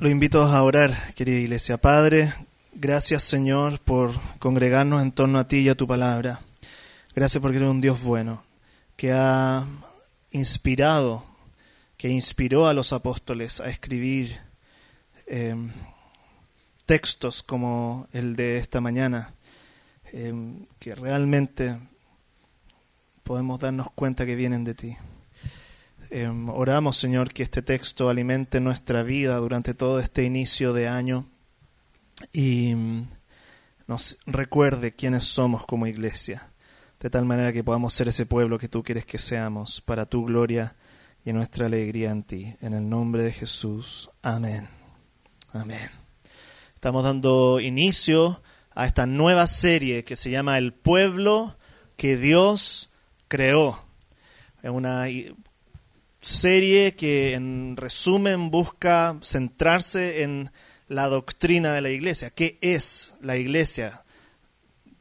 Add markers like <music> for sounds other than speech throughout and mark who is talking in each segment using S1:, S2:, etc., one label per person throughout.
S1: Lo invito a orar, querida Iglesia. Padre, gracias Señor por congregarnos en torno a ti y a tu palabra. Gracias porque eres un Dios bueno, que ha inspirado, que inspiró a los apóstoles a escribir eh, textos como el de esta mañana, eh, que realmente podemos darnos cuenta que vienen de ti. Em, oramos, Señor, que este texto alimente nuestra vida durante todo este inicio de año y mm, nos recuerde quiénes somos como iglesia, de tal manera que podamos ser ese pueblo que tú quieres que seamos, para tu gloria y nuestra alegría en ti. En el nombre de Jesús. Amén. Amén. Estamos dando inicio a esta nueva serie que se llama El pueblo que Dios creó. Es una serie que en resumen busca centrarse en la doctrina de la iglesia. ¿Qué es la iglesia?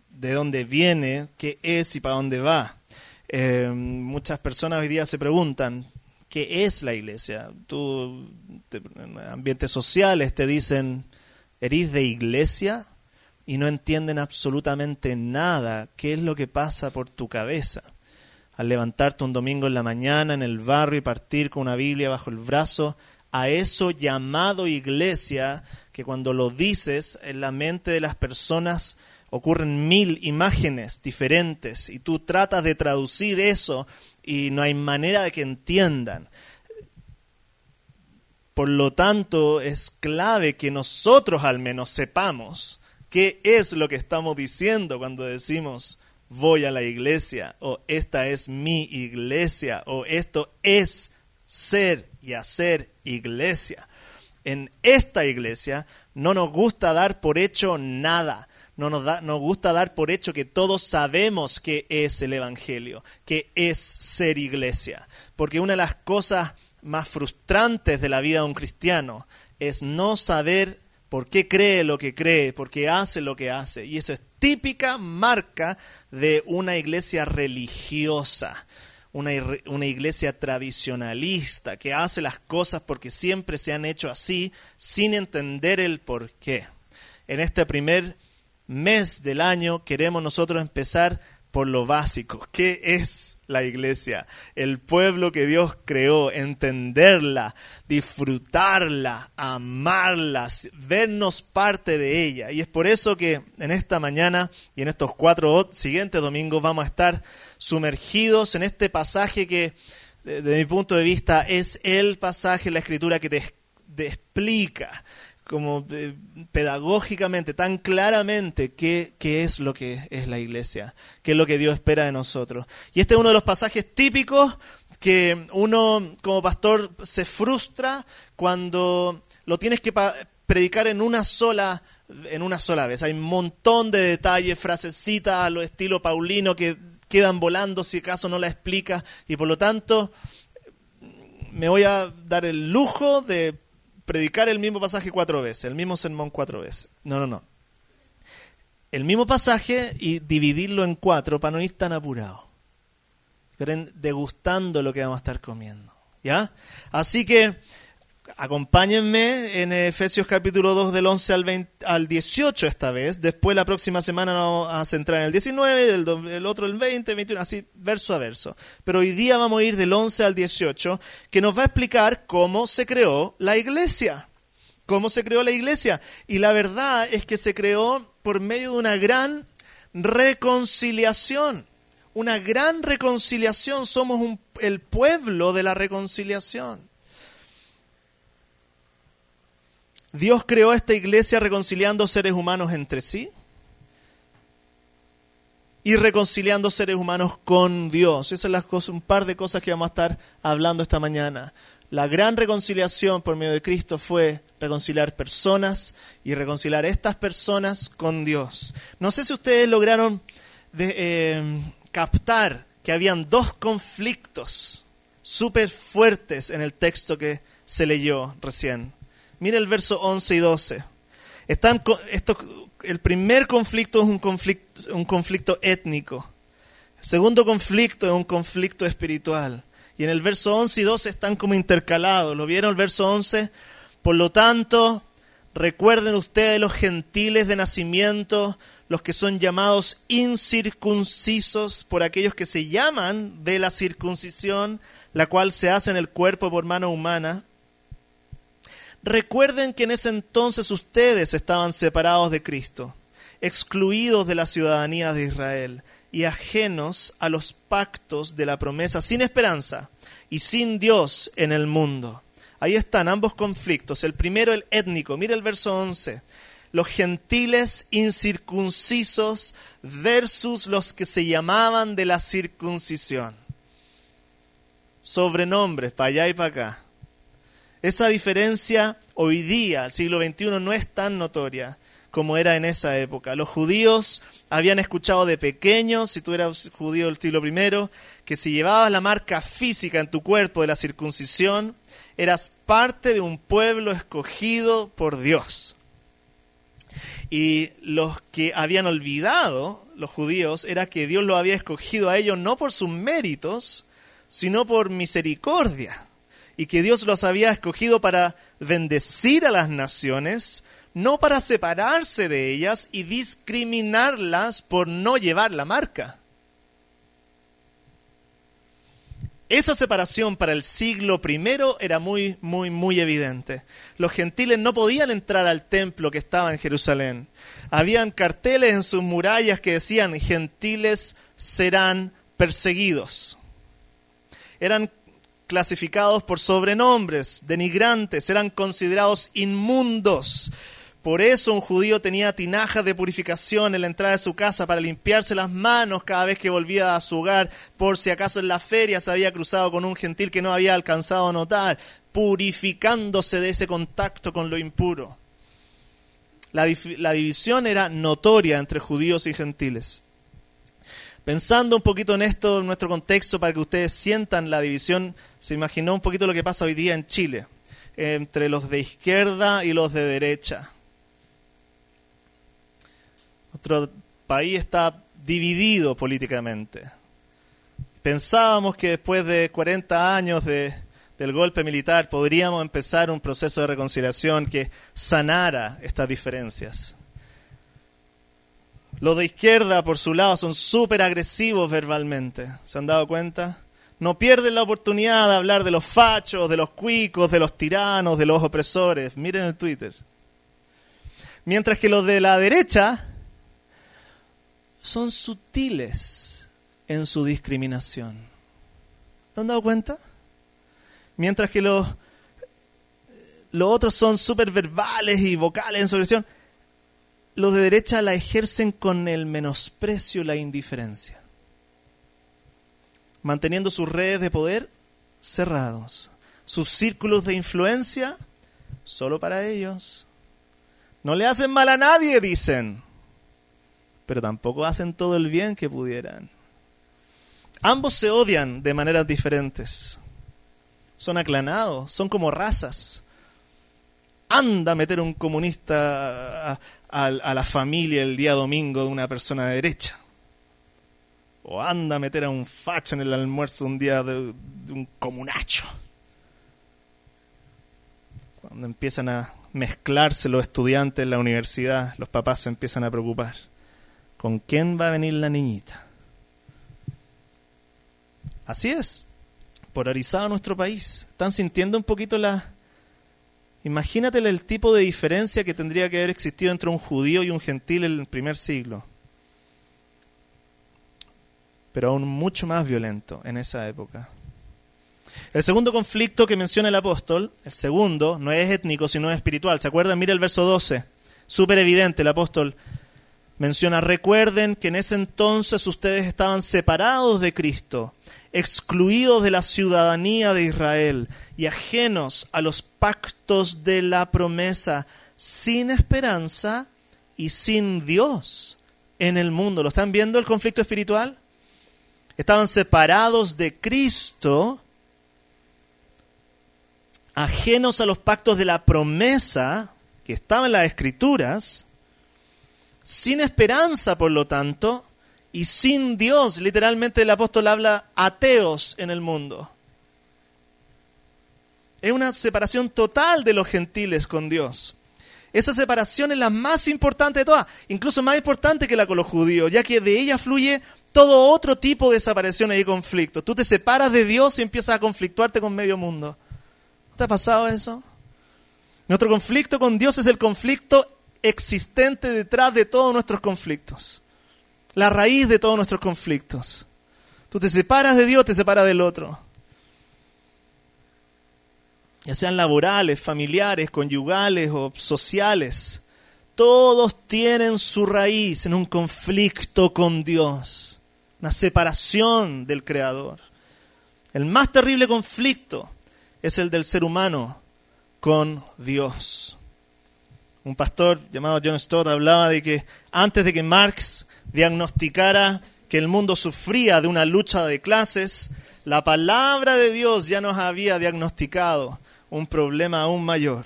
S1: ¿De dónde viene? ¿Qué es y para dónde va? Eh, muchas personas hoy día se preguntan, ¿qué es la iglesia? Tú, en ambientes sociales te dicen, ¿eres de iglesia? Y no entienden absolutamente nada. ¿Qué es lo que pasa por tu cabeza? Al levantarte un domingo en la mañana en el barrio y partir con una Biblia bajo el brazo, a eso llamado iglesia, que cuando lo dices en la mente de las personas ocurren mil imágenes diferentes y tú tratas de traducir eso y no hay manera de que entiendan. Por lo tanto, es clave que nosotros al menos sepamos qué es lo que estamos diciendo cuando decimos voy a la iglesia, o esta es mi iglesia, o esto es ser y hacer iglesia. En esta iglesia no nos gusta dar por hecho nada. No nos, da, nos gusta dar por hecho que todos sabemos que es el Evangelio, que es ser iglesia. Porque una de las cosas más frustrantes de la vida de un cristiano es no saber por qué cree lo que cree, por qué hace lo que hace. Y eso es típica marca de una iglesia religiosa, una, iglesia tradicionalista que hace las cosas porque siempre se han hecho así sin entender el por qué. En este primer mes del año queremos nosotros empezar por lo básico. ¿Qué es la iglesia? El pueblo que Dios creó, entenderla, disfrutarla, amarla, vernos parte de ella. Y es por eso que en esta mañana y en estos cuatro siguientes domingos vamos a estar sumergidos en este pasaje que, desde mi punto de vista, es el pasaje la escritura que te explica como eh, pedagógicamente, tan claramente qué, qué, es lo que es la iglesia, qué es lo que Dios espera de nosotros. Y este es uno de los pasajes típicos que uno como pastor se frustra cuando lo tienes que predicar en una sola en una sola vez. Hay un montón de detalles, frasecitas a lo estilo paulino que quedan volando si acaso no la explica y por lo tanto me voy a dar el lujo de predicar el mismo pasaje cuatro veces, el mismo sermón cuatro veces. No, no, no. El mismo pasaje y dividirlo en cuatro para no ir tan apurado. Pero degustando lo que vamos a estar comiendo. ¿Ya? Así que Acompáñenme en Efesios capítulo 2 del 11 al, al 18 esta vez. Después la próxima semana nos vamos a centrar en el 19, el, otro el 20, 21, así verso a verso. Pero hoy día vamos a ir del 11 al 18, que nos va a explicar cómo se creó la iglesia. Cómo se creó la iglesia. Y la verdad es que se creó por medio de una gran reconciliación. Una gran reconciliación. Somos el pueblo de la reconciliación. Dios creó esta iglesia reconciliando seres humanos entre sí y reconciliando seres humanos con Dios. Esas son las cosas, un par de cosas que vamos a estar hablando esta mañana. La gran reconciliación por medio de Cristo fue reconciliar personas y reconciliar estas personas con Dios. No sé si ustedes lograron eh, captar que habían dos conflictos súper fuertes en el texto que se leyó recién. Mire el verso 11 y 12. Están, esto, el primer conflicto es un conflicto, un conflicto étnico. El segundo conflicto es un conflicto espiritual. Y en el verso 11 y 12 están como intercalados. ¿Lo vieron el verso 11? Por lo tanto, recuerden ustedes los gentiles de nacimiento, los que son llamados incircuncisos por aquellos que se llaman de la circuncisión, la cual se hace en el cuerpo por mano humana. Recuerden que en ese entonces ustedes estaban separados de Cristo, excluidos de la ciudadanía de Israel y ajenos a los pactos de la promesa, sin esperanza y sin Dios en el mundo. Ahí están ambos conflictos. El primero, el étnico. Mira el verso 11. Los gentiles incircuncisos versus los que se llamaban de la circuncisión. Sobrenombres, para allá y para acá. Esa diferencia hoy día, el siglo XXI, no es tan notoria como era en esa época. Los judíos habían escuchado de pequeños, si tú eras judío del siglo I, que si llevabas la marca física en tu cuerpo de la circuncisión, eras parte de un pueblo escogido por Dios. Y los que habían olvidado, los judíos, era que Dios lo había escogido a ellos no por sus méritos, sino por misericordia y que Dios los había escogido para bendecir a las naciones, no para separarse de ellas y discriminarlas por no llevar la marca. Esa separación para el siglo I era muy, muy, muy evidente. Los gentiles no podían entrar al templo que estaba en Jerusalén. Habían carteles en sus murallas que decían, gentiles serán perseguidos. Eran clasificados por sobrenombres, denigrantes, eran considerados inmundos. Por eso un judío tenía tinajas de purificación en la entrada de su casa para limpiarse las manos cada vez que volvía a su hogar, por si acaso en la feria se había cruzado con un gentil que no había alcanzado a notar, purificándose de ese contacto con lo impuro. La, la división era notoria entre judíos y gentiles. Pensando un poquito en esto, en nuestro contexto, para que ustedes sientan la división, se imaginó un poquito lo que pasa hoy día en Chile, entre los de izquierda y los de derecha. Nuestro país está dividido políticamente. Pensábamos que después de 40 años de, del golpe militar podríamos empezar un proceso de reconciliación que sanara estas diferencias. Los de izquierda, por su lado, son súper agresivos verbalmente. ¿Se han dado cuenta? No pierden la oportunidad de hablar de los fachos, de los cuicos, de los tiranos, de los opresores. Miren el Twitter. Mientras que los de la derecha son sutiles en su discriminación. ¿Se han dado cuenta? Mientras que los, los otros son súper verbales y vocales en su agresión, los de derecha la ejercen con el menosprecio y la indiferencia, manteniendo sus redes de poder cerrados, sus círculos de influencia solo para ellos. No le hacen mal a nadie, dicen, pero tampoco hacen todo el bien que pudieran. Ambos se odian de maneras diferentes. Son aclanados, son como razas. Anda a meter un comunista la familia el día domingo de una persona de derecha. O anda a meter a un facho en el almuerzo un día de, de un comunacho. Cuando empiezan a mezclarse los estudiantes en la universidad, los papás se empiezan a preocupar. ¿Con quién va a venir la niñita? Así es, polarizado nuestro país. ¿Están sintiendo un poquito la, Imagínate el tipo de diferencia que tendría que haber existido entre un judío y un gentil en el primer siglo. Pero aún mucho más violento en esa época. El segundo conflicto que menciona el apóstol, el segundo, no es étnico, sino espiritual. ¿Se acuerdan? Mira el verso 12. Súper evidente, el apóstol menciona, recuerden que en ese entonces ustedes estaban separados de Cristo, excluidos de la ciudadanía de Israel y ajenos a los pactos de la promesa, sin esperanza y sin Dios en el mundo. ¿Lo están viendo el conflicto espiritual? Estaban separados de Cristo, ajenos a los pactos de la promesa que estaban en las escrituras, sin esperanza, por lo tanto, y sin Dios. Literalmente el apóstol habla ateos en el mundo. Es una separación total de los gentiles con Dios. Esa separación es la más importante de todas, incluso más importante que la con los judíos, ya que de ella fluye todo otro tipo de separaciones y conflictos. Tú te separas de Dios y empiezas a conflictuarte con medio mundo. ¿No te ha pasado eso? Nuestro conflicto con Dios es el conflicto existente detrás de todos nuestros conflictos. La raíz de todos nuestros conflictos. Tú te separas de Dios, te separas del otro. Ya sean laborales, familiares, conyugales o sociales. Todos tienen su raíz en un conflicto con Dios. Una separación del Creador. El más terrible conflicto es el del ser humano con Dios. Un pastor llamado John Stott hablaba de que antes de que Marx diagnosticara que el mundo sufría de una lucha de clases, la palabra de Dios ya nos había diagnosticado un problema aún mayor,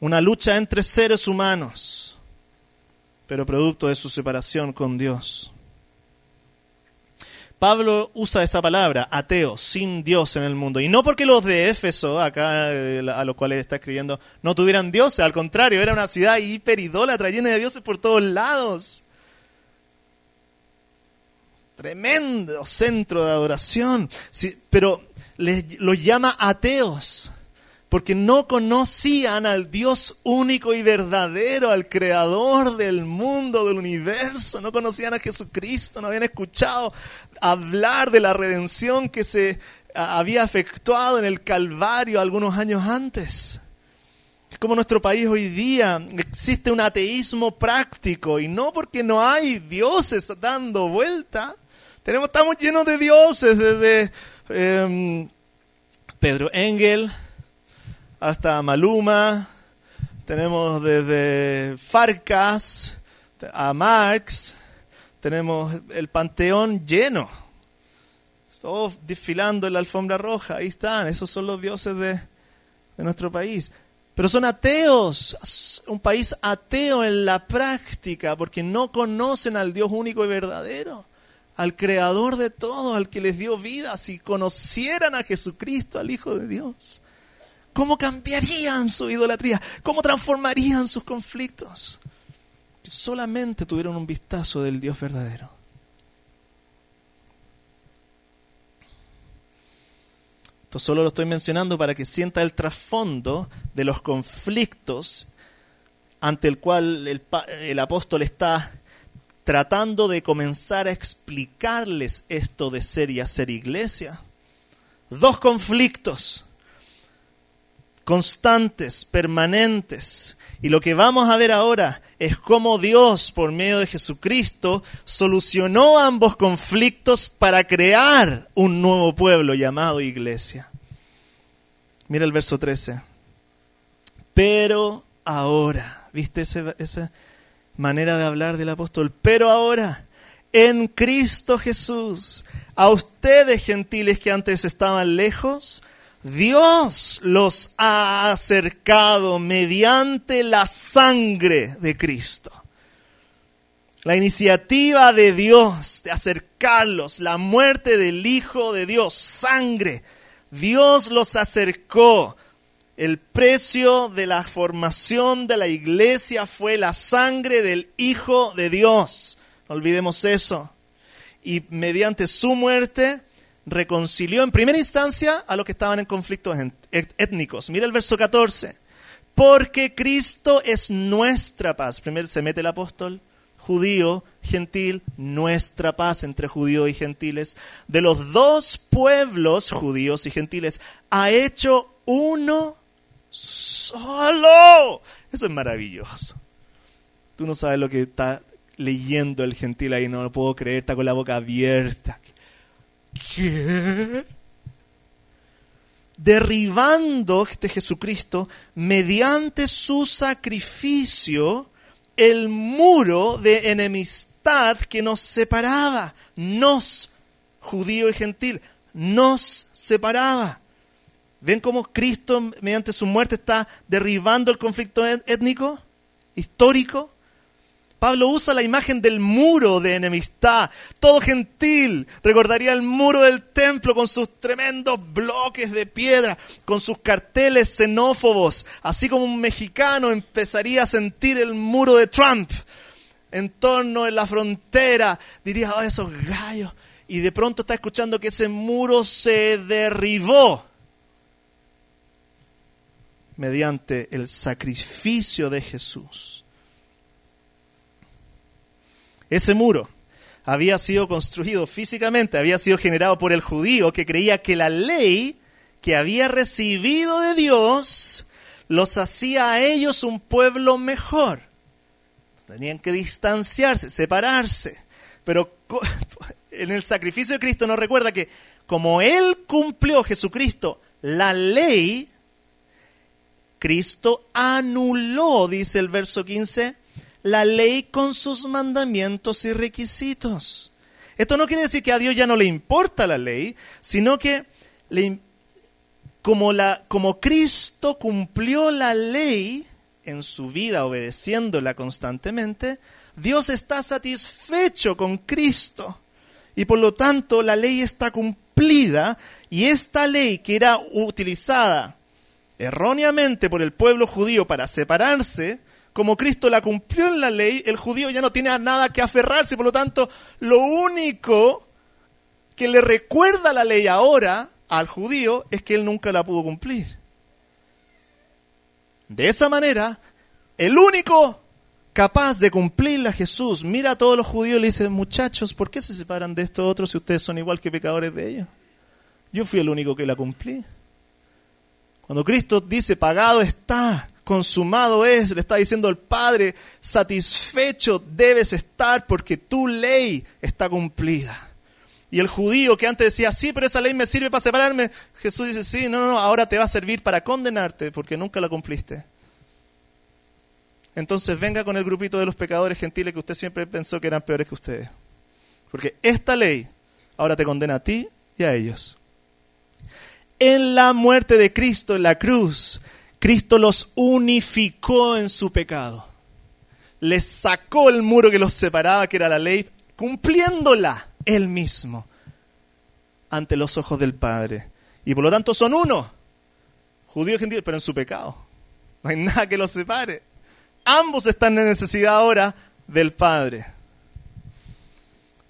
S1: una lucha entre seres humanos, pero producto de su separación con Dios. Pablo usa esa palabra, ateo, sin Dios en el mundo. Y no porque los de Éfeso, acá eh, a los cuales está escribiendo, no tuvieran dioses, al contrario, era una ciudad hiperidólatra, llena de dioses por todos lados. Tremendo centro de adoración. Sí, pero los llama ateos porque no conocían al Dios único y verdadero, al creador del mundo, del universo, no conocían a Jesucristo, no habían escuchado hablar de la redención que se había efectuado en el Calvario algunos años antes. Es como nuestro país hoy día existe un ateísmo práctico y no porque no hay dioses dando vuelta. Tenemos, estamos llenos de dioses desde em, Pedro Engel, hasta Maluma, tenemos desde Farcas a Marx, tenemos el panteón lleno. Todos desfilando en la alfombra roja, ahí están, esos son los dioses de, de nuestro país. Pero son ateos, un país ateo en la práctica, porque no conocen al Dios único y verdadero, al creador de todo, al que les dio vida, si conocieran a Jesucristo, al Hijo de Dios. ¿Cómo cambiarían su idolatría? ¿Cómo transformarían sus conflictos? Solamente tuvieron un vistazo del Dios verdadero. Esto solo lo estoy mencionando para que sienta el trasfondo de los conflictos ante el cual el, el, apóstol está tratando de comenzar a explicarles esto de ser y hacer iglesia. Dos conflictos constantes, permanentes. Y lo que vamos a ver ahora es cómo Dios, por medio de Jesucristo, solucionó ambos conflictos para crear un nuevo pueblo llamado iglesia. Mira el verso 13. Pero ahora, ¿viste esa manera de hablar del apóstol? Pero ahora, en Cristo Jesús, a ustedes gentiles que antes estaban lejos, Dios los ha acercado mediante la sangre de Cristo. La iniciativa de Dios de acercarlos, la muerte del Hijo de Dios, sangre. Dios los acercó. El precio de la formación de la iglesia fue la sangre del Hijo de Dios. No olvidemos eso. Y mediante su muerte, reconcilió en primera instancia a los que estaban en conflictos étnicos. Mira el verso 14. Porque Cristo es nuestra paz. Primero se mete el apóstol, judío, gentil, nuestra paz entre judíos y gentiles. De los dos pueblos, judíos y gentiles, ha hecho uno solo. Eso es maravilloso. Tú no sabes lo que está leyendo el gentil ahí, no lo puedo creer, está con la boca abierta ¿Qué? Derribando este Jesucristo mediante su sacrificio el muro de enemistad que nos separaba, nos, judío y gentil, nos separaba. ¿Ven cómo Cristo, mediante su muerte, está derribando el conflicto étnico, histórico? Pablo usa la imagen del muro de enemistad. Todo gentil recordaría el muro del templo con sus tremendos bloques de piedra, con sus carteles xenófobos, así como un mexicano empezaría a sentir el muro de Trump en torno en la frontera. Diría, oh, esos gallos. Y de pronto está escuchando que ese muro se derribó mediante el sacrificio de Jesús. Ese muro había sido construido físicamente, había sido generado por el judío que creía que la ley que había recibido de Dios los hacía a ellos un pueblo mejor. Tenían que distanciarse, separarse. Pero <laughs> en el sacrificio de Cristo nos recuerda que como Él cumplió Jesucristo la ley, Cristo anuló, dice el verso 15, la ley con sus mandamientos y requisitos. Esto no quiere decir que a Dios ya no le importa la ley, sino que como, la, como Cristo cumplió la ley en su vida obedeciéndola constantemente, Dios está satisfecho con Cristo. Y por lo tanto la ley está cumplida y esta ley que era utilizada erróneamente por el pueblo judío para separarse, como Cristo la cumplió en la ley, el judío ya no tiene nada que aferrarse, por lo tanto, lo único que le recuerda la ley ahora al judío es que él nunca la pudo cumplir. De esa manera, el único capaz de cumplirla Jesús mira a todos los judíos y le dice, muchachos, ¿por qué se separan de estos otros si ustedes son igual que pecadores de ellos? Yo fui el único que la cumplí. Cuando Cristo dice, pagado está, consumado es, le está diciendo al Padre, satisfecho debes estar porque tu ley está cumplida. Y el judío que antes decía, sí, pero esa ley me sirve para separarme, Jesús dice, sí, no, no, ahora te va a servir para condenarte porque nunca la cumpliste. Entonces venga con el grupito de los pecadores gentiles que usted siempre pensó que eran peores que ustedes. Porque esta ley ahora te condena a ti y a ellos. En la muerte de Cristo en la cruz, Cristo los unificó en su pecado. Les sacó el muro que los separaba, que era la ley, cumpliéndola él mismo ante los ojos del Padre. Y por lo tanto son uno, judío y gentil, pero en su pecado. No hay nada que los separe. Ambos están en necesidad ahora del Padre.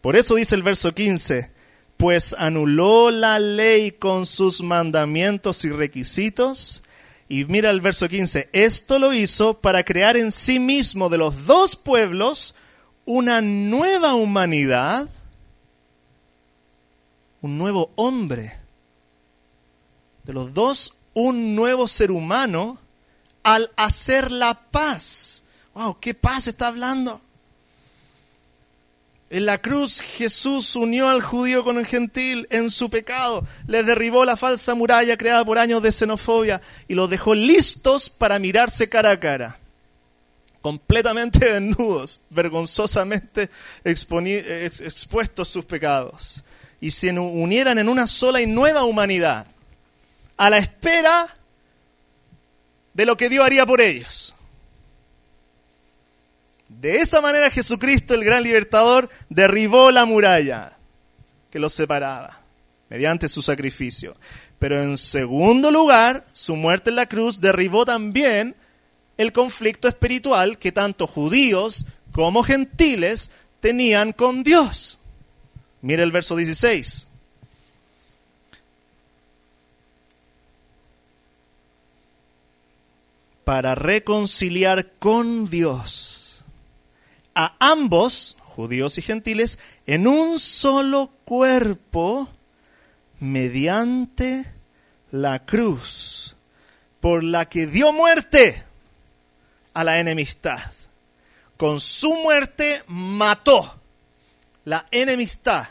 S1: Por eso dice el verso 15, pues anuló la ley con sus mandamientos y requisitos y mira el verso 15, esto lo hizo para crear en sí mismo de los dos pueblos una nueva humanidad, un nuevo hombre. De los dos, un nuevo ser humano al hacer la paz. ¡Wow! ¿Qué paz está hablando? En la cruz Jesús unió al judío con el gentil en su pecado, les derribó la falsa muralla creada por años de xenofobia y los dejó listos para mirarse cara a cara, completamente <laughs> desnudos, vergonzosamente expuestos sus pecados, y se unieran en una sola y nueva humanidad, a la espera de lo que Dios haría por ellos. De esa manera Jesucristo, el gran libertador, derribó la muralla que los separaba mediante su sacrificio. Pero en segundo lugar, su muerte en la cruz derribó también el conflicto espiritual que tanto judíos como gentiles tenían con Dios. Mire el verso 16. Para reconciliar con Dios a ambos, judíos y gentiles, en un solo cuerpo mediante la cruz, por la que dio muerte a la enemistad. Con su muerte mató la enemistad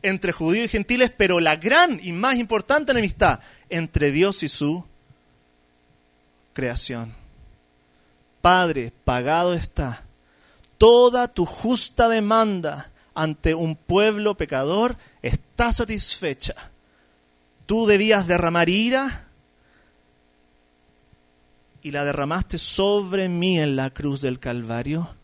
S1: entre judíos y gentiles, pero la gran y más importante enemistad entre Dios y su creación. Padre, pagado está toda tu justa demanda ante un pueblo pecador está satisfecha. Tú debías derramar ira y la derramaste sobre mí en la cruz del Calvario.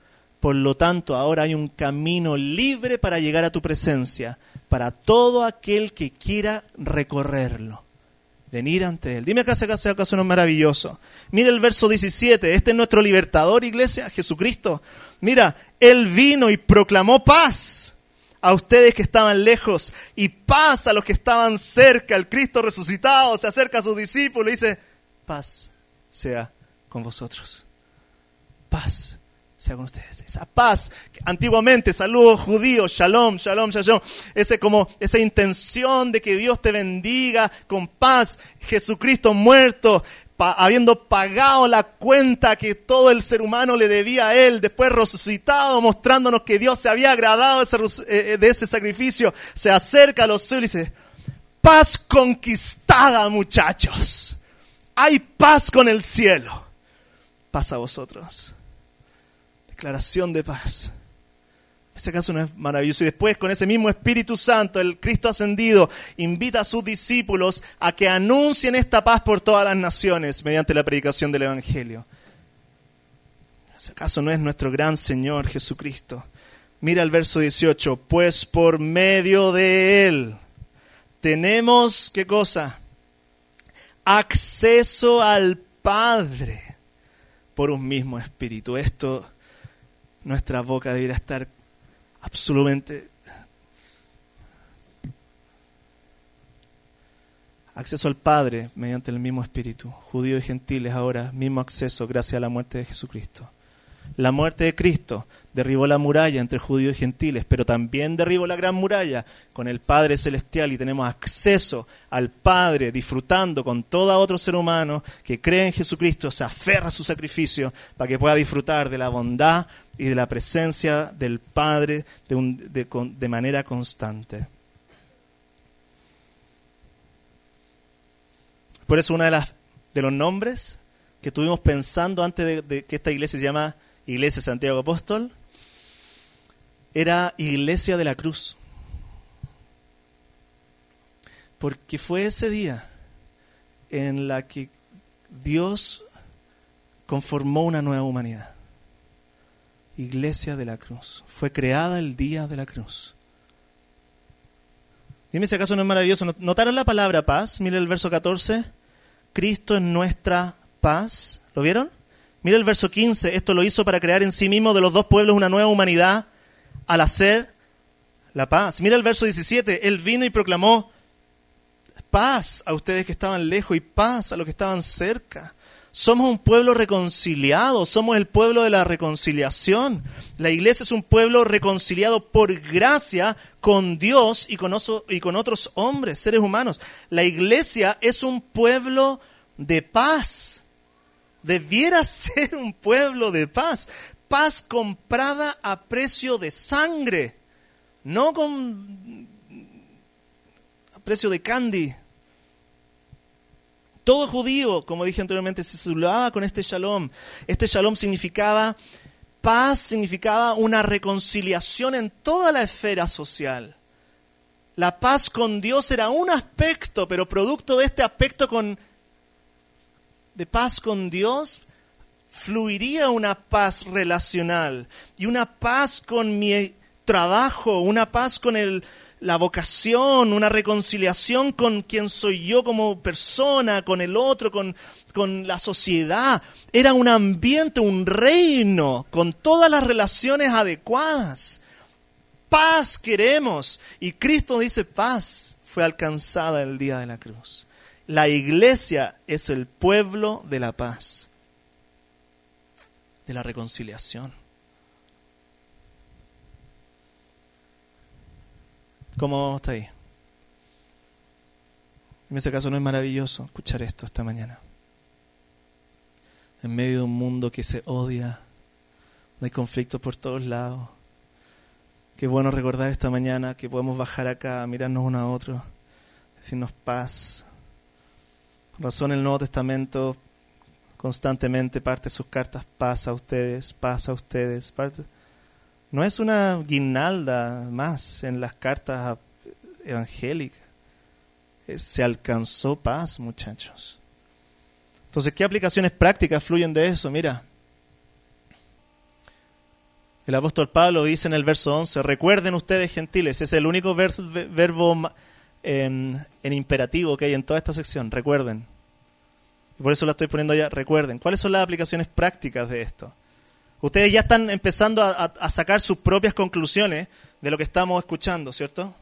S1: Por lo tanto, ahora hay un camino libre para llegar a tu presencia, para todo aquel que quiera recorrerlo. Venir ante Él. Dime acá si acaso, acaso no es maravilloso. Mira el verso 17. Este es nuestro libertador, iglesia, Jesucristo. Mira, Él vino y proclamó paz a ustedes que estaban lejos y paz a los que estaban cerca. El Cristo resucitado se acerca a sus discípulos y dice, paz sea con vosotros. Paz sea con ustedes. Esa paz, antiguamente, saludos judíos, shalom, shalom, shalom. Ese como, esa intención de que Dios te bendiga con paz. Jesucristo muerto, habiendo pagado la cuenta que todo el ser humano le debía a Él, después resucitado, mostrándonos que Dios se había agradado ese, eh, de ese sacrificio, se acerca a los cielos y dice, paz conquistada muchachos hay paz con el cielo. Paz a vosotros. Declaración de paz. Ese caso no es maravilloso. Y después, con ese mismo Espíritu Santo, el Cristo ascendido invita a sus discípulos a que anuncien esta paz por todas las naciones mediante la predicación del Evangelio. ¿Ese acaso no es nuestro gran Señor Jesucristo? Mira el verso 18. Pues por medio de Él tenemos, ¿qué cosa? acceso al Padre por un mismo espíritu. Esto, nuestra boca debería estar absolutamente... Acceso al Padre mediante el mismo espíritu. Judíos y gentiles ahora, mismo acceso gracias a la muerte de Jesucristo. La muerte de Cristo derribó la muralla entre judíos y gentiles, pero también derribó la gran muralla con el Padre Celestial y tenemos acceso al Padre disfrutando con todo otro ser humano que cree en Jesucristo, se aferra a su sacrificio para que pueda disfrutar de la bondad y de la presencia del Padre de, manera constante. Por eso uno de, las, de los nombres que estuvimos pensando antes de, de que esta iglesia se llama Iglesia Santiago Apóstol, era Iglesia de la Cruz. Porque fue ese día en la que Dios conformó una nueva humanidad. Iglesia de la Cruz. Fue creada el día de la cruz. Dime si acaso no es maravilloso. ¿Notaron la palabra paz? Mire el verso 14. Cristo es nuestra paz. ¿Lo vieron? Mira el verso 15, esto lo hizo para crear en sí mismo de los dos pueblos una nueva humanidad al hacer la paz. Mira el verso 17, él vino y proclamó paz a ustedes que estaban lejos y paz a los que estaban cerca. Somos un pueblo reconciliado, somos el pueblo de la reconciliación. La iglesia es un pueblo reconciliado por gracia con Dios y con, y con otros hombres, seres humanos. La iglesia es un pueblo de paz debiera <laughs> ser un pueblo de paz. Paz comprada a precio de sangre, no con a precio de candy. Todo judío, como dije anteriormente, se saludaba con este shalom. Este shalom significaba paz, significaba una reconciliación en toda la esfera social. La paz con Dios era un aspecto, pero producto de este aspecto con de paz con Dios, fluiría una paz relacional y una paz con mi trabajo, una paz con la vocación, una reconciliación con quien soy yo como persona, con el otro, con la sociedad. Era un ambiente, un reino, con todas las relaciones adecuadas. Paz queremos. Y Cristo dice paz fue alcanzada el día de la cruz. La iglesia es el pueblo de la paz, de la reconciliación. ¿Cómo está ahí? En ese caso no es maravilloso escuchar esto esta mañana. En medio de un mundo que se odia, hay conflictos por todos lados, Qué bueno recordar esta mañana que podemos bajar acá, mirarnos uno a otro, decirnos paz. Razón el Nuevo Testamento constantemente parte sus cartas paz a ustedes, paz a ustedes. Parte... No es una guinalda más en las cartas evangélicas. Se alcanzó paz, muchachos. Entonces, ¿qué aplicaciones prácticas fluyen de eso? Mira, el apóstol Pablo dice en el verso 11, recuerden ustedes gentiles, es el único verbo en, imperativo que hay en toda esta sección, recuerden. Y por eso lo estoy poniendo allá, recuerden. ¿Cuáles son las aplicaciones prácticas de esto? Ustedes ya están empezando a, a sacar sus propias conclusiones de lo que estamos escuchando, ¿cierto?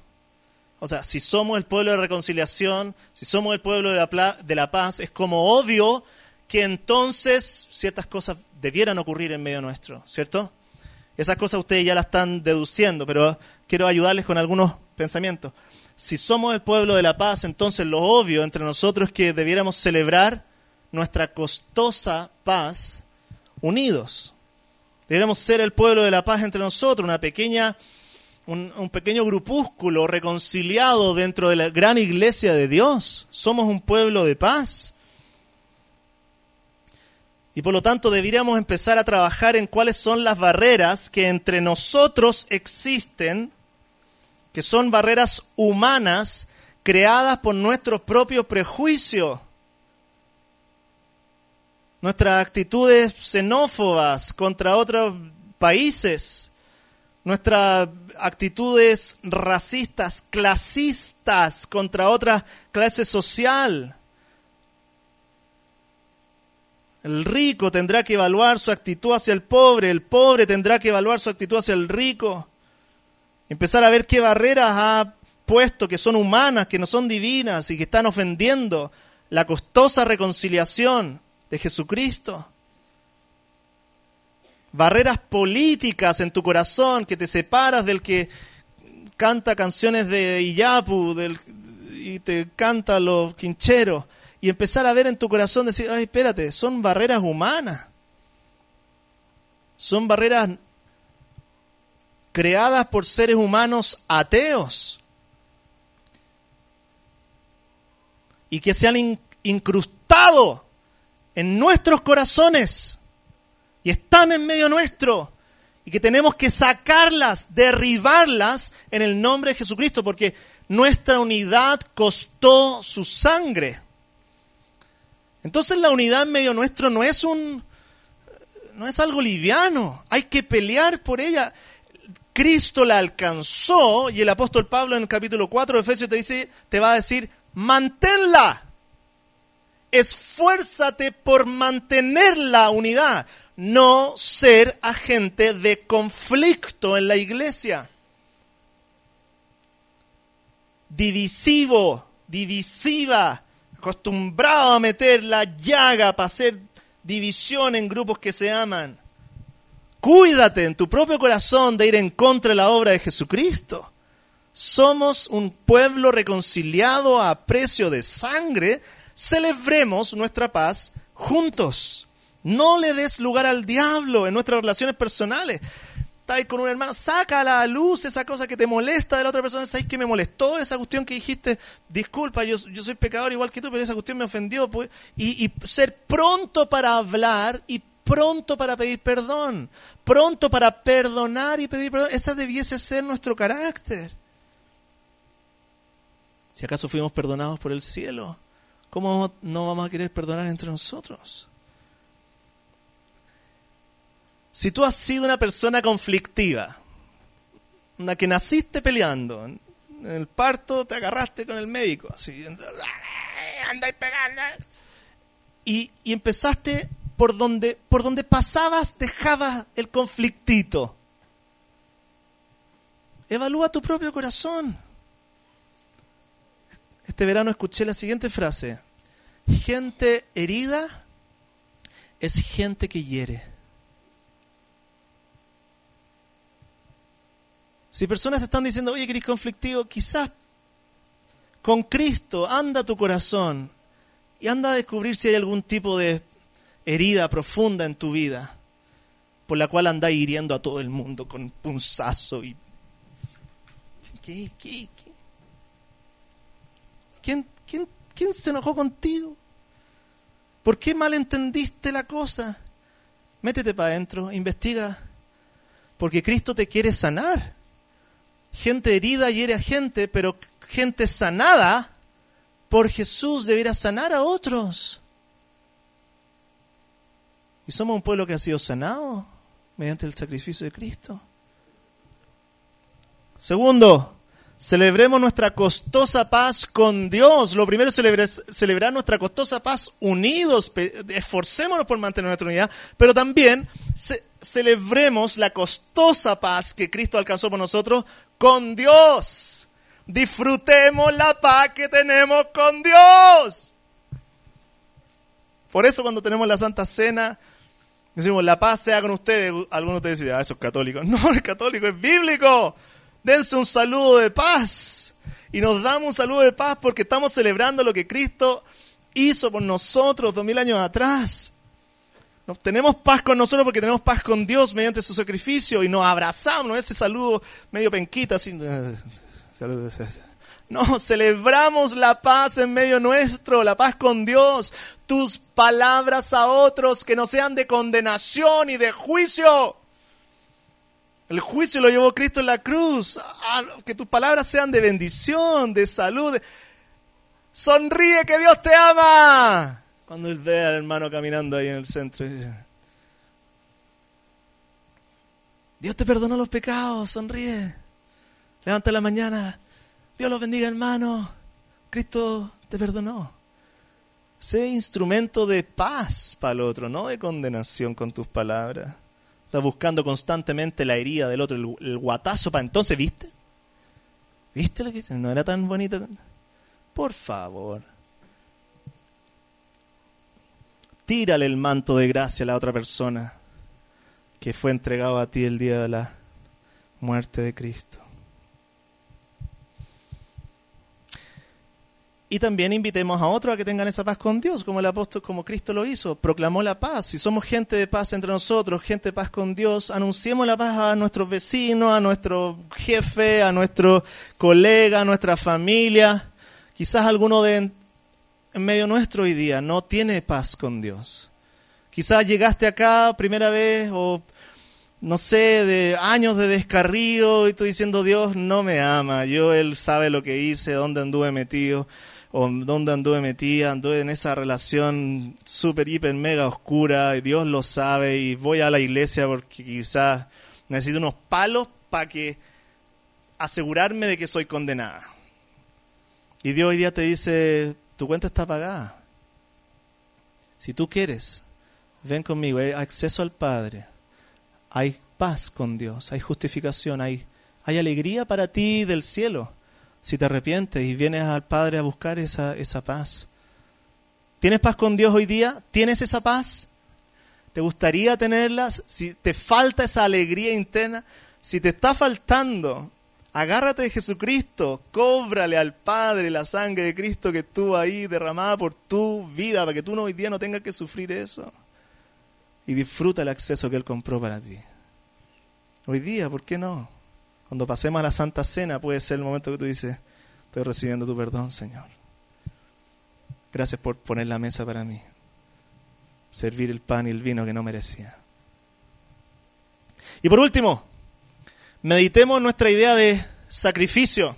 S1: O sea, si somos el pueblo de reconciliación, si somos el pueblo de la, de la paz, es como obvio que entonces ciertas cosas debieran ocurrir en medio nuestro, ¿cierto? Esas cosas ustedes ya las están deduciendo, pero quiero ayudarles con algunos pensamientos. Si somos el pueblo de la paz, entonces lo obvio entre nosotros es que debiéramos celebrar nuestra costosa paz unidos. Debiéramos ser el pueblo de la paz entre nosotros, una pequeña, un, un pequeño grupúsculo reconciliado dentro de la gran iglesia de Dios. Somos un pueblo de paz. Y por lo tanto deberíamos empezar a trabajar en cuáles son las barreras que entre nosotros existen, que son barreras humanas creadas por nuestro propio prejuicio, nuestras actitudes xenófobas contra otros países, nuestras actitudes racistas, clasistas contra otra clase social. El rico tendrá que evaluar su actitud hacia el pobre, el pobre tendrá que evaluar su actitud hacia el rico. Empezar a ver qué barreras ha puesto que son humanas, que no son divinas y que están ofendiendo la costosa reconciliación de Jesucristo. Barreras políticas en tu corazón que te separas del que canta canciones de Iyapu del, y te canta los quincheros y empezar a ver en tu corazón, decir, ay, espérate, son barreras humanas. Son barreras creadas por seres humanos ateos. Y que se han incrustado en nuestros corazones y están en medio nuestro y que tenemos que sacarlas, derribarlas en el nombre de Jesucristo, porque nuestra unidad costó su sangre. Entonces la unidad en medio nuestro no es un no es algo liviano, hay que pelear por ella. Cristo la alcanzó y el apóstol Pablo en el capítulo 4 de Efesios te dice te va a decir, "Manténla." Esfuérzate por mantener la unidad, no ser agente de conflicto en la iglesia. Divisivo, divisiva, acostumbrado a meter la llaga para hacer división en grupos que se aman. Cuídate en tu propio corazón de ir en contra de la obra de Jesucristo. Somos un pueblo reconciliado a precio de sangre. Celebremos nuestra paz juntos. No le des lugar al diablo en nuestras relaciones personales estás con un hermano, saca a la luz esa cosa que te molesta de la otra persona. ¿Sabes que me molestó esa cuestión que dijiste? Disculpa, yo, soy pecador igual que tú, pero esa cuestión me ofendió. Pues. Y, y ser pronto para hablar y pronto para pedir perdón. Pronto para perdonar y pedir perdón. Esa debiese ser nuestro carácter. Si acaso fuimos perdonados por el cielo, ¿cómo no vamos a querer perdonar entre nosotros? Si tú has sido una persona conflictiva, una que naciste peleando, en el parto te agarraste con el médico, así, anda y pegando, y, y empezaste por donde, por donde pasabas, dejabas el conflictito. Evalúa tu propio corazón. Este verano escuché la siguiente frase. Gente herida es gente que hiere. Si personas te están diciendo, oye, que conflictivo, quizás con Cristo anda tu corazón y anda a descubrir si hay algún tipo de herida profunda en tu vida por la cual andas hiriendo a todo el mundo con punzazo y ¿Qué, qué, qué? ¿Quién, quién, quién se enojó contigo? ¿Por qué malentendiste la cosa? Métete para adentro, investiga. Porque Cristo te quiere sanar. Gente herida hiere a gente, pero gente sanada por Jesús deberá sanar a otros. Y somos un pueblo que ha sido sanado mediante el sacrificio de Cristo. Segundo, Celebremos nuestra costosa paz con Dios. Lo primero es celebrar, nuestra costosa paz unidos. Esforcémonos por mantener nuestra unidad, pero también celebremos la costosa paz que Cristo alcanzó por nosotros con Dios. Disfrutemos la paz que tenemos con Dios. Por eso cuando tenemos la Santa Cena, decimos, la paz sea con ustedes. Algunos ustedes dicen, ah, eso es católico. <laughs> No, es católico, es bíblico dense un saludo de paz. Y nos damos un saludo de paz porque estamos celebrando lo que Cristo hizo por nosotros dos mil años atrás. Nos, tenemos paz con nosotros porque tenemos paz con Dios mediante su sacrificio y nos abrazamos, ese saludo medio penquita, así. <laughs> No, celebramos la paz en medio nuestro, la paz con Dios. Tus palabras a otros que no sean de condenación y de juicio. El juicio lo llevó Cristo en la cruz. Ah, que tus palabras sean de bendición, de salud. Sonríe que Dios te ama. Cuando él ve al hermano caminando ahí en el centro. Dios te perdonó los pecados, sonríe. Levanta la mañana. Dios los bendiga, hermano. Cristo te perdonó. Sé instrumento de paz para el otro, no de condenación con tus palabras. Está buscando constantemente la herida del otro, el, guatazo para entonces, ¿viste? ¿Viste lo que No era tan bonito. Por favor. Tírale el manto de gracia a la otra persona que fue entregado a ti el día de la muerte de Cristo. Y también invitemos a otros a que tengan esa paz con Dios, como el apóstol, como Cristo lo hizo, proclamó la paz. Si somos gente de paz entre nosotros, gente de paz con Dios, anunciemos la paz a nuestros vecinos, a nuestro jefe, a nuestro colega, a nuestra familia. Quizás alguno de en medio nuestro hoy día no tiene paz con Dios. Quizás llegaste acá primera vez o no sé, de años de descarrío y tú diciendo Dios no me ama, yo Él sabe lo que hice, dónde anduve metido o dónde anduve metida, anduve en esa relación súper, hiper, mega oscura, y Dios lo sabe, y voy a la iglesia porque quizás necesito unos palos para que asegurarme de que soy condenada. Y Dios hoy día te dice, tu cuenta está pagada. Si tú quieres, ven conmigo, hay acceso al Padre, hay paz con Dios, hay justificación, hay, hay alegría para ti del cielo si te arrepientes y vienes al Padre a buscar esa, esa paz. ¿Tienes paz con Dios hoy día? ¿Tienes esa paz? ¿Te gustaría tenerla? Si te falta esa alegría interna, si te está faltando, agárrate de Jesucristo, cóbrale al Padre la sangre de Cristo que estuvo ahí derramada por tu vida, para que tú hoy día no tengas que sufrir eso. Y disfruta el acceso que Él compró para ti. Hoy día, ¿por qué no? Cuando pasemos a la Santa Cena puede ser el momento que tú dices, estoy recibiendo tu perdón, Señor. Gracias por poner la mesa para mí. Servir el pan y el vino que no merecía. Y por último, meditemos nuestra idea de sacrificio.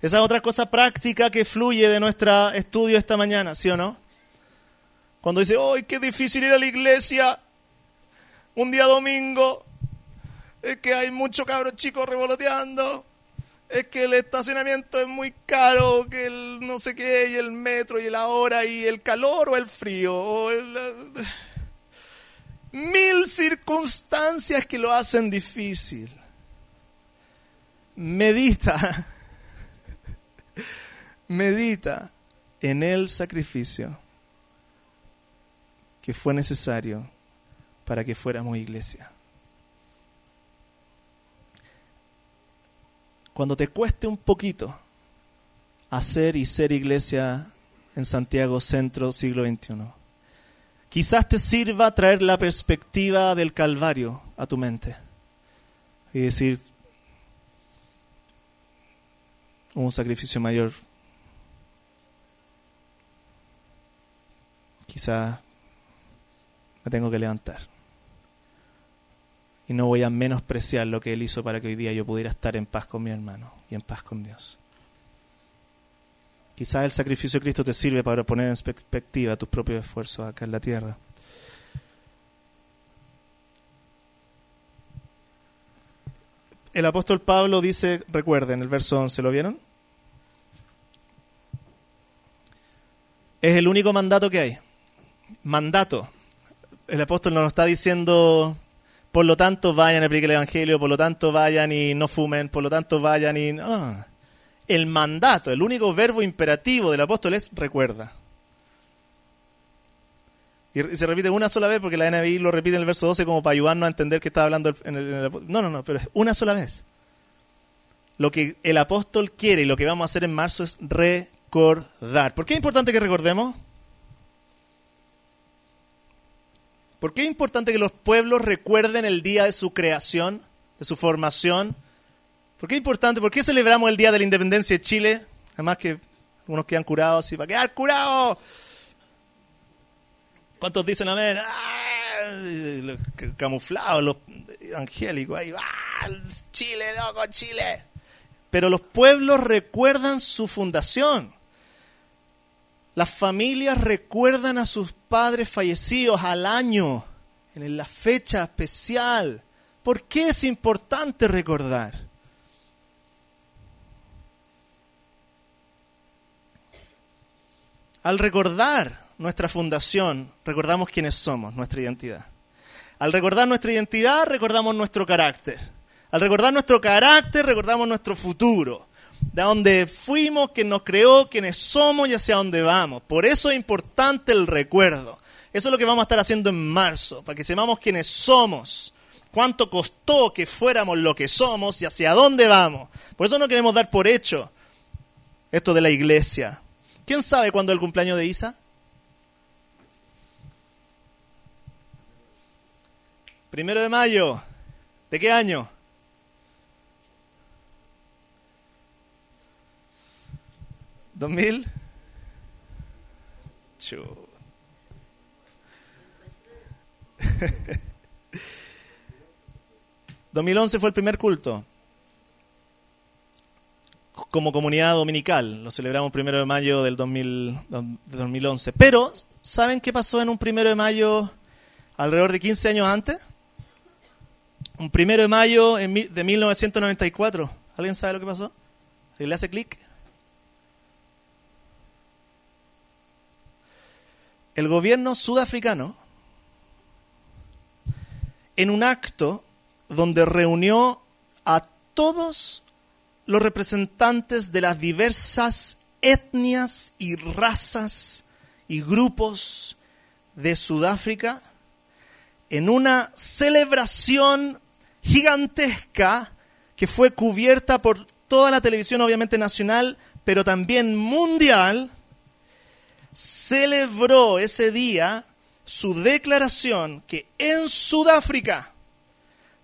S1: Esa es otra cosa práctica que fluye de nuestro estudio esta mañana, ¿sí o no? Cuando dice, ¡ay, qué difícil ir a la iglesia! Un día domingo, es que hay muchos cabros chicos revoloteando, es que el estacionamiento es muy caro, que el no sé qué, y el metro, y la hora, y el calor o el frío, o mil circunstancias que lo hacen difícil. Medita, medita en el sacrificio que fue necesario para que fuéramos iglesia. Cuando te cueste un poquito hacer y ser iglesia en Santiago Centro siglo XXI. Quizás te sirva traer la perspectiva del Calvario a tu mente y decir, un sacrificio mayor. Quizá me tengo que levantar. Y no voy a menospreciar lo que Él hizo para que hoy día yo pudiera estar en paz con mi hermano y en paz con Dios. Quizás el sacrificio de Cristo te sirve para poner en perspectiva tus propios esfuerzos acá en la tierra. El apóstol Pablo dice, recuerden, el verso 11, ¿lo vieron? Es el único mandato que hay. Mandato. El apóstol no nos está diciendo, por lo tanto vayan y apliquen el Evangelio, por lo tanto vayan y no fumen, por lo tanto vayan y... El mandato, el único verbo imperativo del apóstol es recuerda. Y se repite una sola vez porque la NBI lo repite en el verso 12 como para ayudarnos a entender que está hablando en el, No, no, no, pero es una sola vez. Lo que el apóstol quiere y lo que vamos a hacer en marzo es recordar. ¿Por qué es importante que recordemos? ¿Por qué es importante que los pueblos recuerden el día de su creación, de su formación, ¿Por qué es importante? ¿Por qué celebramos el Día de la Independencia de Chile? Además que algunos quedan curados y va quedar curado. ¿Cuántos dicen amén? Camuflados, los angélicos ahí. ¡Ah! Chile, loco, Chile. Pero los pueblos recuerdan su fundación. Las familias recuerdan a sus padres fallecidos al año, en la fecha especial. ¿Por qué es importante recordar? Al recordar nuestra fundación, recordamos quiénes somos, nuestra identidad. Al recordar nuestra identidad, recordamos nuestro carácter. Al recordar nuestro carácter, recordamos nuestro futuro. De dónde fuimos, quién nos creó, quiénes somos y hacia dónde vamos. Por eso es importante el recuerdo. Eso es lo que vamos a estar haciendo en marzo, para que sepamos quiénes somos, cuánto costó que fuéramos lo que somos y hacia dónde vamos. Por eso no queremos dar por hecho esto de la iglesia. ¿Quién sabe cuándo es el cumpleaños de Isa? Primero de mayo. ¿De qué año? ¿Dos mil? 2011 <laughs> fue el primer culto como comunidad dominical. Lo celebramos primero de mayo del 2011. Pero, ¿saben qué pasó en un primero de mayo alrededor de 15 años antes? Un primero de mayo de 1994. ¿Alguien sabe lo que pasó? ¿Le hace clic? El gobierno sudafricano, en un acto donde reunió a todos los representantes de las diversas etnias y razas y grupos de Sudáfrica en una celebración gigantesca que fue cubierta por toda la televisión, obviamente nacional, pero también mundial, celebró ese día su declaración que en Sudáfrica,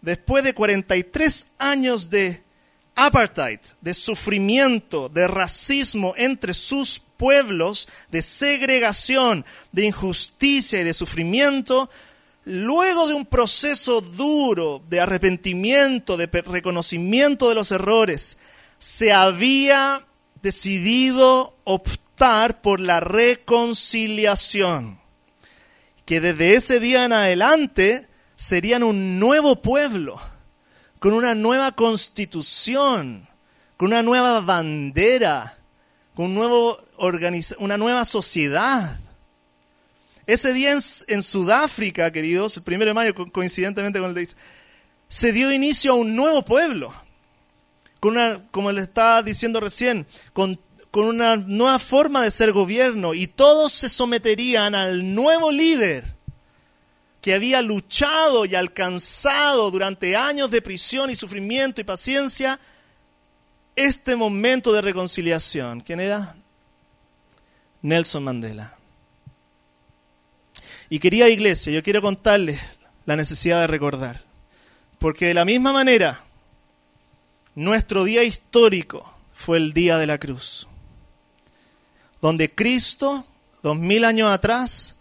S1: después de 43 años de apartheid, de sufrimiento, de racismo entre sus pueblos, de segregación, de injusticia y de sufrimiento, luego de un proceso duro de arrepentimiento, de reconocimiento de los errores, se había decidido por la reconciliación, que desde ese día en adelante serían un nuevo pueblo con una nueva constitución, con una nueva bandera, con un nuevo una nueva sociedad. Ese día en, Sudáfrica, queridos, el primero de mayo, coincidentemente con el de se dio inicio a un nuevo pueblo, con una, como le estaba diciendo recién, con, con una nueva forma de ser gobierno, y todos se someterían al nuevo líder que había luchado y alcanzado durante años de prisión y sufrimiento y paciencia, este momento de reconciliación. ¿Quién era? Nelson Mandela. Y querida iglesia, yo quiero contarles la necesidad de recordar. Porque de la misma manera, nuestro día histórico fue el día de la cruz, donde Cristo, dos mil años atrás,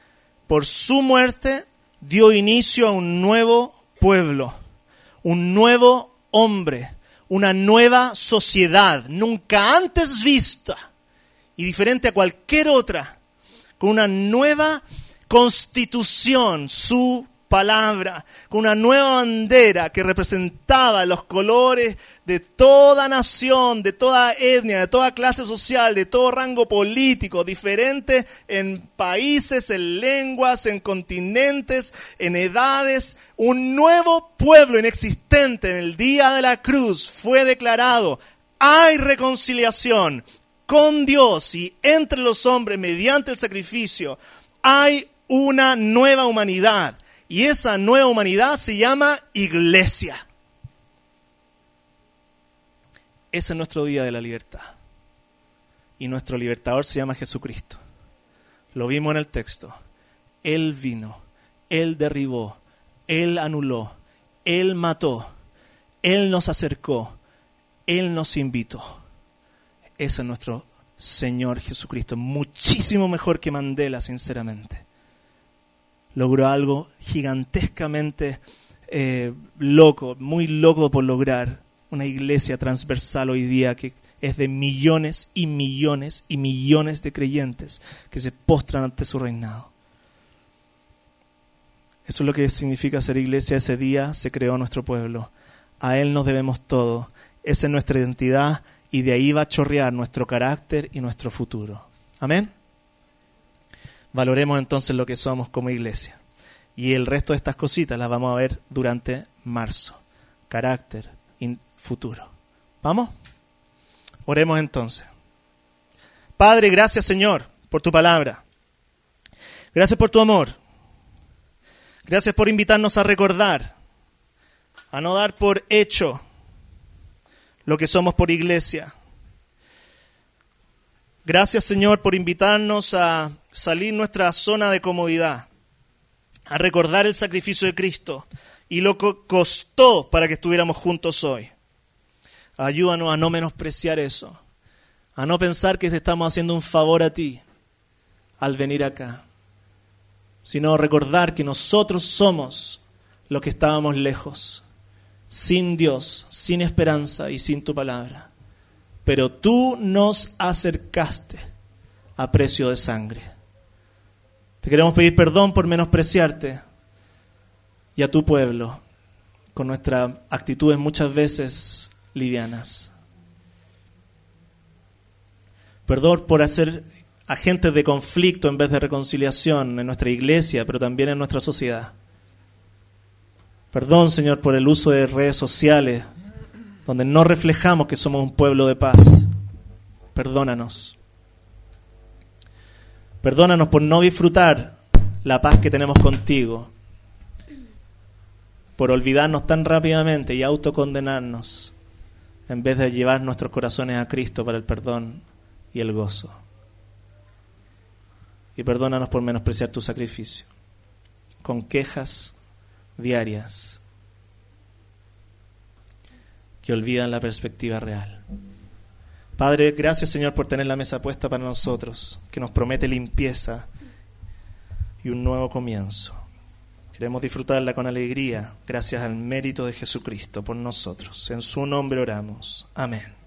S1: por su muerte, dio inicio a un nuevo pueblo, un nuevo hombre, una nueva sociedad, nunca antes vista y diferente a cualquier otra, con una nueva constitución, su palabra, con una nueva bandera que representaba los colores de toda nación, de toda etnia, de toda clase social, de todo rango político, diferente en países, en lenguas, en continentes, en edades. Un nuevo pueblo inexistente en el día de la cruz fue declarado. Hay reconciliación con Dios y entre los hombres mediante el sacrificio. Hay una nueva humanidad y esa nueva humanidad se llama iglesia. Ese es nuestro día de la libertad. Y nuestro libertador se llama Jesucristo. Lo vimos en el texto. Él vino, Él derribó, Él anuló, Él mató, Él nos acercó, Él nos invitó. Ese es nuestro Señor Jesucristo. Muchísimo mejor que Mandela, sinceramente logró algo gigantescamente eh, loco, muy loco por lograr una iglesia transversal hoy día que es de millones y millones y millones de creyentes que se postran ante su reinado. Eso es lo que significa ser iglesia. Ese día se creó nuestro pueblo. A Él nos debemos todo. Esa es nuestra identidad y de ahí va a chorrear nuestro carácter y nuestro futuro. Amén. Valoremos entonces lo que somos como iglesia. Y el resto de estas cositas las vamos a ver durante marzo. Carácter, futuro. ¿Vamos? Oremos entonces. Padre, gracias Señor por tu palabra. Gracias por tu amor. Gracias por invitarnos a recordar, a no dar por hecho lo que somos por iglesia. Gracias Señor por invitarnos a salir nuestra zona de comodidad, a recordar el sacrificio de Cristo y lo que costó para que estuviéramos juntos hoy. Ayúdanos a no menospreciar eso, a no pensar que te estamos haciendo un favor a ti al venir acá, sino recordar que nosotros somos los que estábamos lejos, sin Dios, sin esperanza y sin tu palabra. Pero tú nos acercaste a precio de sangre. Te queremos pedir perdón por menospreciarte y a tu pueblo con nuestras actitudes muchas veces livianas. Perdón por hacer agentes de conflicto en vez de reconciliación en nuestra iglesia, pero también en nuestra sociedad. Perdón, Señor, por el uso de redes sociales donde no reflejamos que somos un pueblo de paz. Perdónanos. Perdónanos por no disfrutar la paz que tenemos contigo, por olvidarnos tan rápidamente y autocondenarnos, en vez de llevar nuestros corazones a Cristo para el perdón y el gozo. Y perdónanos por menospreciar tu sacrificio, con quejas diarias que olvidan la perspectiva real. Padre, gracias Señor por tener la mesa puesta para nosotros, que nos promete limpieza y un nuevo comienzo. Queremos disfrutarla con alegría, gracias al mérito de Jesucristo por nosotros. En su nombre oramos. Amén.